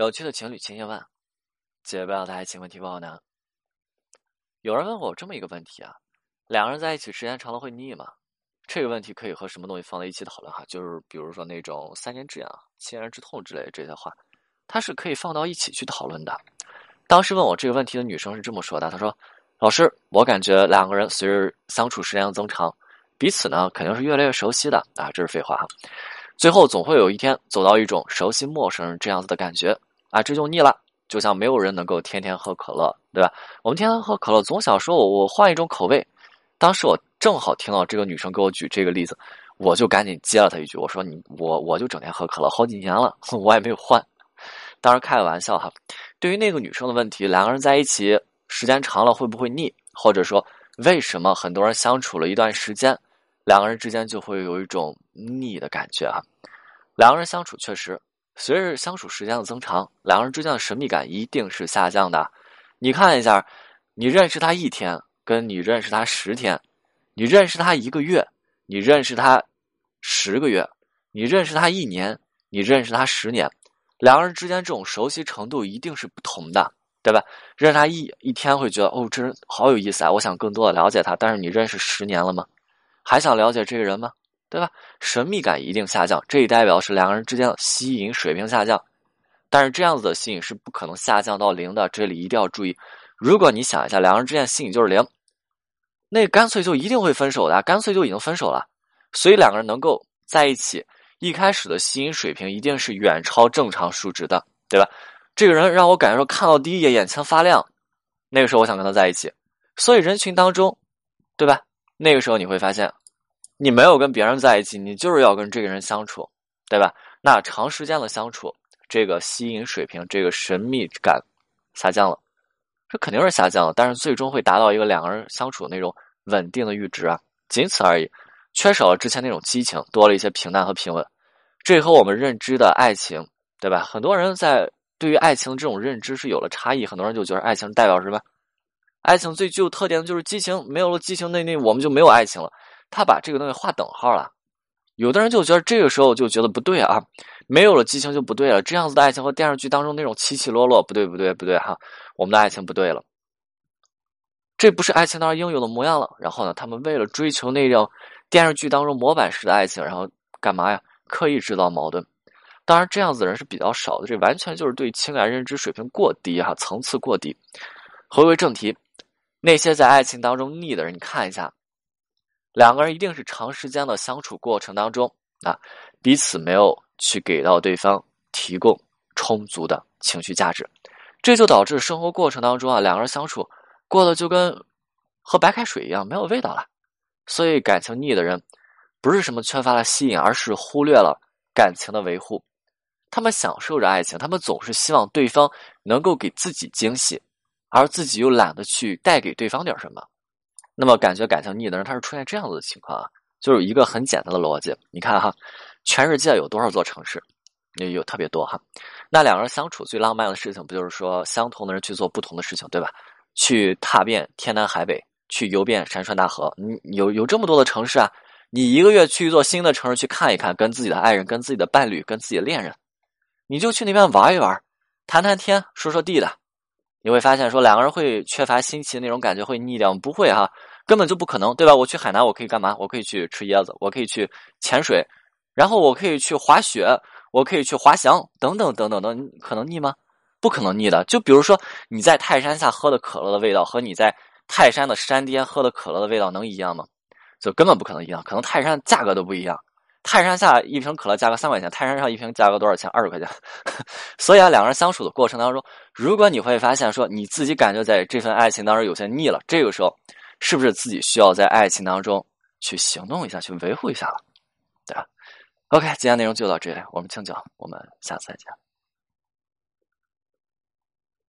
有趣的情侣情节问：解不了的爱情问题不好呢。有人问我这么一个问题啊：两个人在一起时间长了会腻吗？这个问题可以和什么东西放在一起讨论哈？就是比如说那种三年之痒、七年之痛之类的这些话，它是可以放到一起去讨论的。当时问我这个问题的女生是这么说的：她说，老师，我感觉两个人随着相处时间的增长。彼此呢肯定是越来越熟悉的啊，这是废话哈。最后总会有一天走到一种熟悉陌生人这样子的感觉啊，这就腻了。就像没有人能够天天喝可乐，对吧？我们天天喝可乐，总想说我我换一种口味。当时我正好听到这个女生给我举这个例子，我就赶紧接了她一句，我说你我我就整天喝可乐好几年了，我也没有换。当然开个玩笑哈。对于那个女生的问题，两个人在一起时间长了会不会腻？或者说为什么很多人相处了一段时间？两个人之间就会有一种腻的感觉啊。两个人相处确实，随着相处时间的增长，两个人之间的神秘感一定是下降的。你看一下，你认识他一天，跟你认识他十天，你认识他一个月，你认识他十个月，你认识他一年，你认识他十年，两个人之间这种熟悉程度一定是不同的，对吧？认识他一一天会觉得哦，这人好有意思啊，我想更多的了解他。但是你认识十年了吗？还想了解这个人吗？对吧？神秘感一定下降，这也代表是两个人之间的吸引水平下降。但是这样子的吸引是不可能下降到零的，这里一定要注意。如果你想一下，两个人之间吸引就是零，那干脆就一定会分手的，干脆就已经分手了。所以两个人能够在一起，一开始的吸引水平一定是远超正常数值的，对吧？这个人让我感觉说看到第一眼眼前发亮，那个时候我想跟他在一起。所以人群当中，对吧？那个时候你会发现，你没有跟别人在一起，你就是要跟这个人相处，对吧？那长时间的相处，这个吸引水平，这个神秘感下降了，这肯定是下降了。但是最终会达到一个两个人相处的那种稳定的阈值啊，仅此而已。缺少了之前那种激情，多了一些平淡和平稳。这和我们认知的爱情，对吧？很多人在对于爱情这种认知是有了差异，很多人就觉得爱情代表什么？爱情最具有特点的就是激情，没有了激情，那那我们就没有爱情了。他把这个东西划等号了。有的人就觉得这个时候就觉得不对啊，没有了激情就不对了。这样子的爱情和电视剧当中那种起起落落，不对不对不对哈，我们的爱情不对了。这不是爱情当中应有的模样了。然后呢，他们为了追求那种电视剧当中模板式的爱情，然后干嘛呀？刻意制造矛盾。当然，这样子的人是比较少的。这完全就是对情感认知水平过低哈，层次过低。回归正题。那些在爱情当中腻的人，你看一下，两个人一定是长时间的相处过程当中啊，彼此没有去给到对方提供充足的情绪价值，这就导致生活过程当中啊，两个人相处过得就跟喝白开水一样，没有味道了。所以感情腻的人，不是什么缺乏了吸引，而是忽略了感情的维护。他们享受着爱情，他们总是希望对方能够给自己惊喜。而自己又懒得去带给对方点什么，那么感觉感情腻的人，他是出现这样子的情况啊，就是一个很简单的逻辑。你看哈，全世界有多少座城市？也有特别多哈。那两个人相处最浪漫的事情，不就是说相同的人去做不同的事情，对吧？去踏遍天南海北，去游遍山川大河。你有有这么多的城市啊，你一个月去一座新的城市去看一看，跟自己的爱人、跟自己的伴侣、跟自己的恋人，你就去那边玩一玩，谈谈天，说说地的。你会发现，说两个人会缺乏新奇的那种感觉，会腻掉？不会哈，根本就不可能，对吧？我去海南，我可以干嘛？我可以去吃椰子，我可以去潜水，然后我可以去滑雪，我可以去滑翔，等等等等等，可能腻吗？不可能腻的。就比如说你在泰山下喝的可乐的味道，和你在泰山的山巅喝的可乐的味道能一样吗？就根本不可能一样，可能泰山价格都不一样。泰山下一瓶可乐价格三块钱，泰山上一瓶价格多少钱？二十块钱。所以啊，两个人相处的过程当中，如果你会发现说你自己感觉在这份爱情当中有些腻了，这个时候是不是自己需要在爱情当中去行动一下，去维护一下了？对吧？OK，今天内容就到这里，我们清酒，我们下次再见。